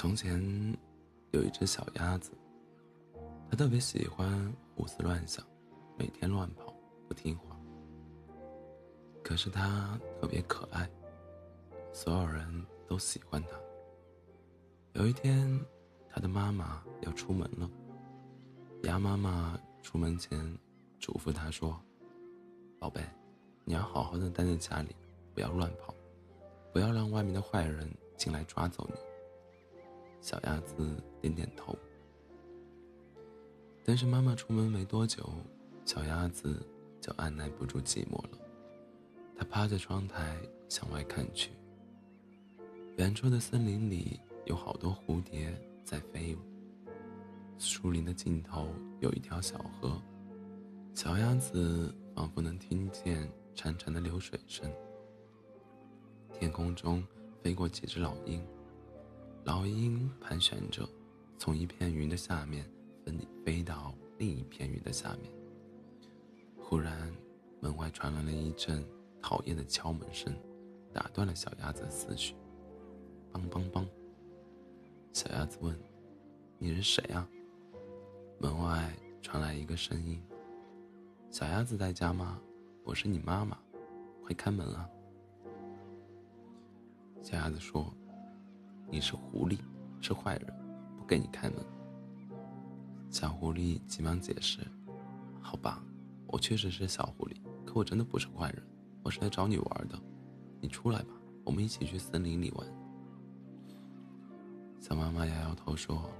从前有一只小鸭子，它特别喜欢胡思乱想，每天乱跑，不听话。可是它特别可爱，所有人都喜欢它。有一天，它的妈妈要出门了，鸭妈妈出门前嘱咐它说：“宝贝，你要好好的待在家里，不要乱跑，不要让外面的坏人进来抓走你。”小鸭子点点头，但是妈妈出门没多久，小鸭子就按耐不住寂寞了。它趴在窗台向外看去，远处的森林里有好多蝴蝶在飞舞。树林的尽头有一条小河，小鸭子仿佛能听见潺潺的流水声。天空中飞过几只老鹰。老鹰盘旋着，从一片云的下面飞飞到另一片云的下面。忽然，门外传来了一阵讨厌的敲门声，打断了小鸭子的思绪。梆梆梆！小鸭子问：“你是谁啊？”门外传来一个声音：“小鸭子在家吗？我是你妈妈，快开门啊！”小鸭子说。你是狐狸，是坏人，不给你开门。小狐狸急忙解释：“好吧，我确实是小狐狸，可我真的不是坏人，我是来找你玩的。你出来吧，我们一起去森林里玩。”小妈妈摇摇头说：“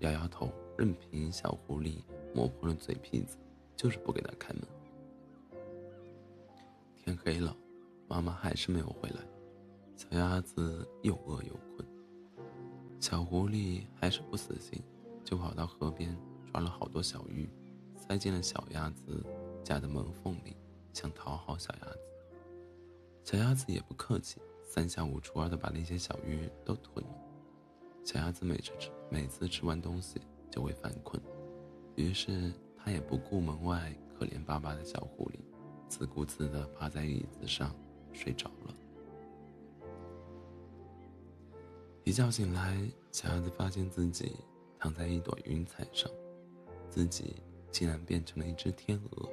摇摇头，任凭小狐狸磨破了嘴皮子，就是不给他开门。”天黑了，妈妈还是没有回来。小鸭子又饿又困，小狐狸还是不死心，就跑到河边抓了好多小鱼，塞进了小鸭子家的门缝里，想讨好小鸭子。小鸭子也不客气，三下五除二的把那些小鱼都吞了。小鸭子每次吃每次吃完东西就会犯困，于是它也不顾门外可怜巴巴的小狐狸，自顾自地趴在椅子上睡着了。一觉醒来，小鸭子发现自己躺在一朵云彩上，自己竟然变成了一只天鹅，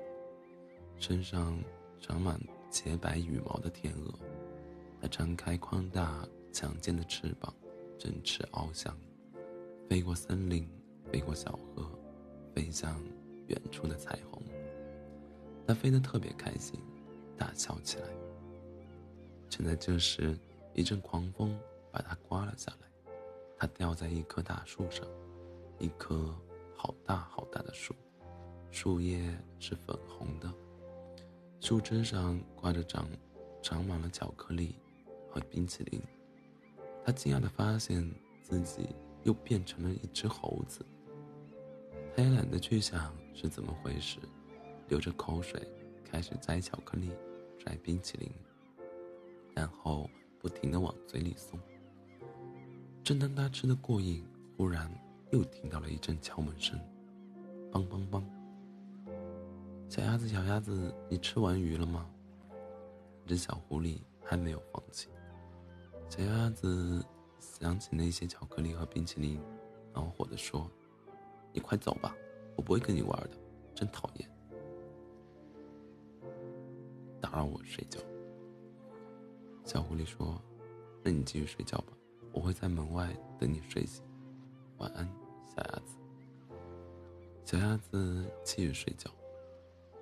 身上长满洁白羽毛的天鹅。它张开宽大强健的翅膀，振翅翱翔，飞过森林，飞过小河，飞向远处的彩虹。它飞得特别开心，大笑起来。正在这时，一阵狂风。把它刮了下来，它掉在一棵大树上，一棵好大好大的树，树叶是粉红的，树枝上挂着长长满了巧克力和冰淇淋。他惊讶地发现自己又变成了一只猴子。他也懒得去想是怎么回事，流着口水开始摘巧克力、摘冰淇淋，然后不停地往嘴里送。正当他吃的过瘾，忽然又听到了一阵敲门声，梆梆梆。小鸭子，小鸭子，你吃完鱼了吗？这小狐狸还没有放弃。小鸭子想起那些巧克力和冰淇淋，恼火地说：“你快走吧，我不会跟你玩的，真讨厌，打扰我睡觉。”小狐狸说：“那你继续睡觉吧。”我会在门外等你睡醒，晚安，小鸭子。小鸭子继续睡觉。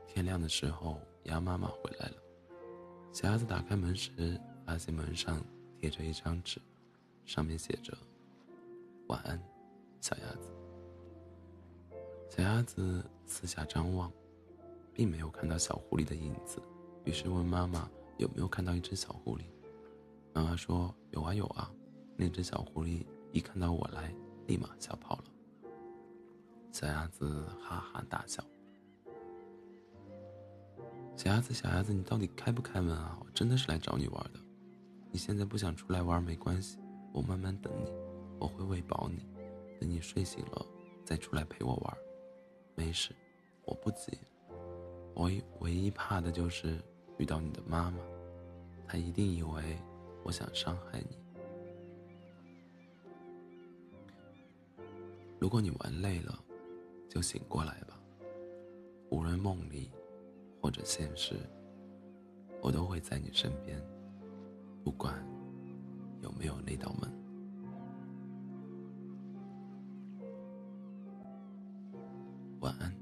天亮的时候，鸭妈妈回来了。小鸭子打开门时，发现门上贴着一张纸，上面写着：“晚安，小鸭子。”小鸭子四下张望，并没有看到小狐狸的影子，于是问妈妈：“有没有看到一只小狐狸？”妈妈说：“有啊，有啊。”那只小狐狸一看到我来，立马吓跑了。小鸭子哈哈大笑。小鸭子，小鸭子，你到底开不开门啊？我真的是来找你玩的。你现在不想出来玩没关系，我慢慢等你，我会喂饱你，等你睡醒了再出来陪我玩。没事，我不急。我唯一怕的就是遇到你的妈妈，她一定以为我想伤害你。如果你玩累了，就醒过来吧。无论梦里或者现实，我都会在你身边，不管有没有那道门。晚安。